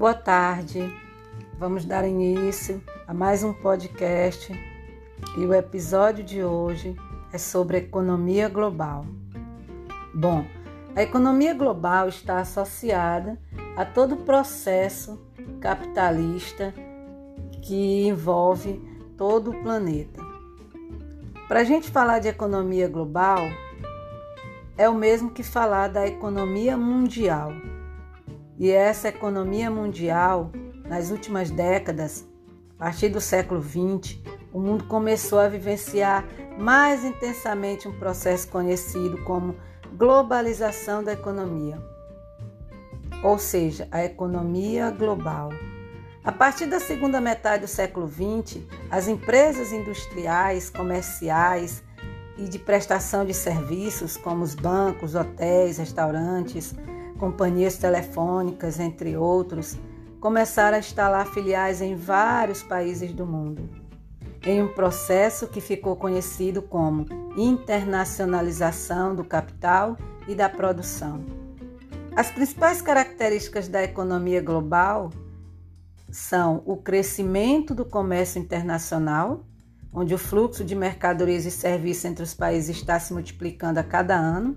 Boa tarde. Vamos dar início a mais um podcast e o episódio de hoje é sobre economia global. Bom, a economia global está associada a todo o processo capitalista que envolve todo o planeta. Para a gente falar de economia global, é o mesmo que falar da economia mundial. E essa economia mundial, nas últimas décadas, a partir do século XX, o mundo começou a vivenciar mais intensamente um processo conhecido como globalização da economia, ou seja, a economia global. A partir da segunda metade do século XX, as empresas industriais, comerciais e de prestação de serviços, como os bancos, hotéis, restaurantes, companhias telefônicas, entre outros, começaram a instalar filiais em vários países do mundo, em um processo que ficou conhecido como internacionalização do capital e da produção. As principais características da economia global são o crescimento do comércio internacional, onde o fluxo de mercadorias e serviços entre os países está se multiplicando a cada ano,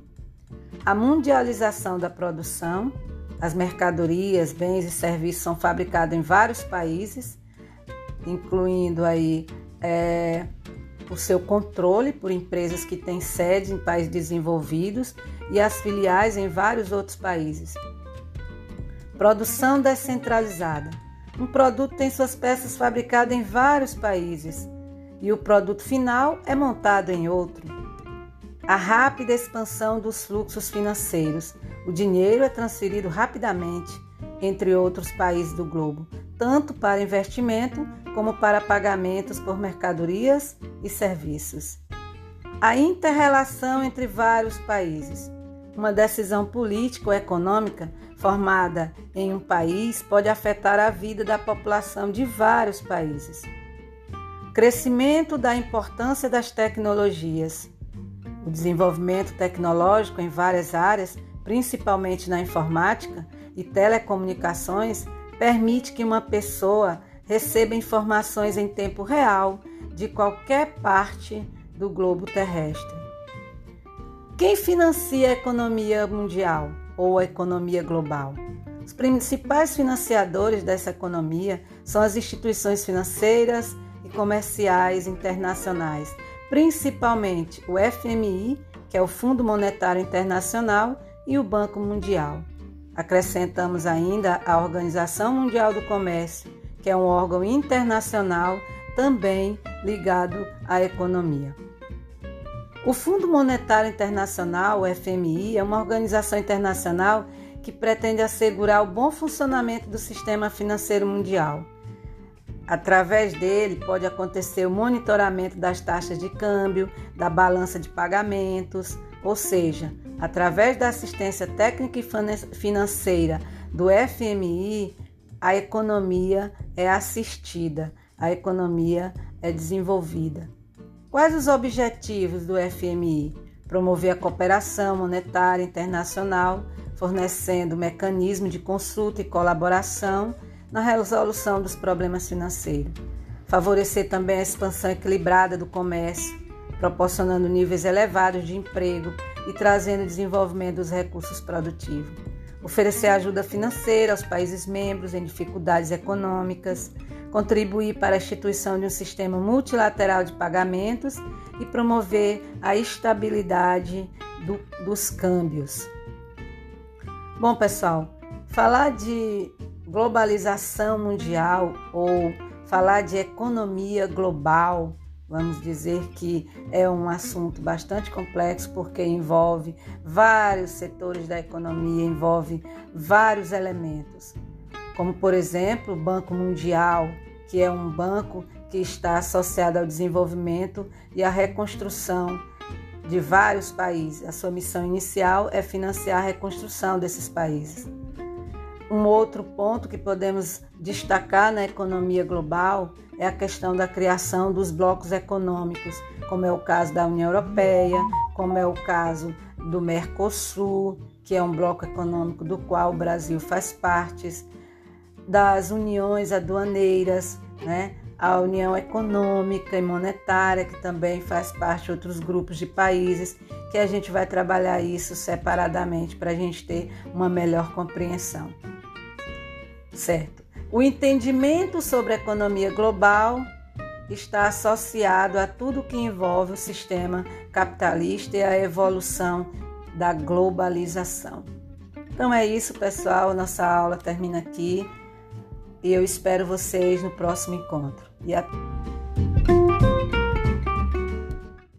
a mundialização da produção, as mercadorias, bens e serviços são fabricados em vários países, incluindo aí é, o seu controle por empresas que têm sede em países desenvolvidos e as filiais em vários outros países. Produção descentralizada. Um produto tem suas peças fabricadas em vários países e o produto final é montado em outro a rápida expansão dos fluxos financeiros. O dinheiro é transferido rapidamente entre outros países do globo, tanto para investimento como para pagamentos por mercadorias e serviços. A interrelação entre vários países. Uma decisão política ou econômica formada em um país pode afetar a vida da população de vários países. Crescimento da importância das tecnologias. O desenvolvimento tecnológico em várias áreas, principalmente na informática e telecomunicações, permite que uma pessoa receba informações em tempo real de qualquer parte do globo terrestre. Quem financia a economia mundial ou a economia global? Os principais financiadores dessa economia são as instituições financeiras e comerciais internacionais, principalmente o FMI, que é o Fundo Monetário Internacional, e o Banco Mundial. Acrescentamos ainda a Organização Mundial do Comércio, que é um órgão internacional também ligado à economia. O Fundo Monetário Internacional, o FMI, é uma organização internacional que pretende assegurar o bom funcionamento do sistema financeiro mundial. Através dele pode acontecer o monitoramento das taxas de câmbio, da balança de pagamentos, ou seja, através da assistência técnica e financeira do FMI, a economia é assistida, a economia é desenvolvida. Quais os objetivos do FMI? Promover a cooperação monetária internacional, fornecendo mecanismos de consulta e colaboração na resolução dos problemas financeiros. Favorecer também a expansão equilibrada do comércio, proporcionando níveis elevados de emprego e trazendo desenvolvimento dos recursos produtivos. Oferecer ajuda financeira aos países membros em dificuldades econômicas, contribuir para a instituição de um sistema multilateral de pagamentos e promover a estabilidade do, dos câmbios. Bom, pessoal, falar de globalização mundial ou falar de economia global, vamos dizer que é um assunto bastante complexo porque envolve vários setores da economia, envolve vários elementos, como por exemplo o Banco Mundial, que é um banco que está associado ao desenvolvimento e à reconstrução de vários países. A sua missão inicial é financiar a reconstrução desses países. Um outro ponto que podemos destacar na economia global é a questão da criação dos blocos econômicos, como é o caso da União Europeia, como é o caso do Mercosul, que é um bloco econômico do qual o Brasil faz parte, das uniões aduaneiras, né? a União Econômica e Monetária, que também faz parte de outros grupos de países, que a gente vai trabalhar isso separadamente para a gente ter uma melhor compreensão. Certo? O entendimento sobre a economia global está associado a tudo que envolve o sistema capitalista e a evolução da globalização. Então é isso, pessoal. Nossa aula termina aqui e eu espero vocês no próximo encontro. E até.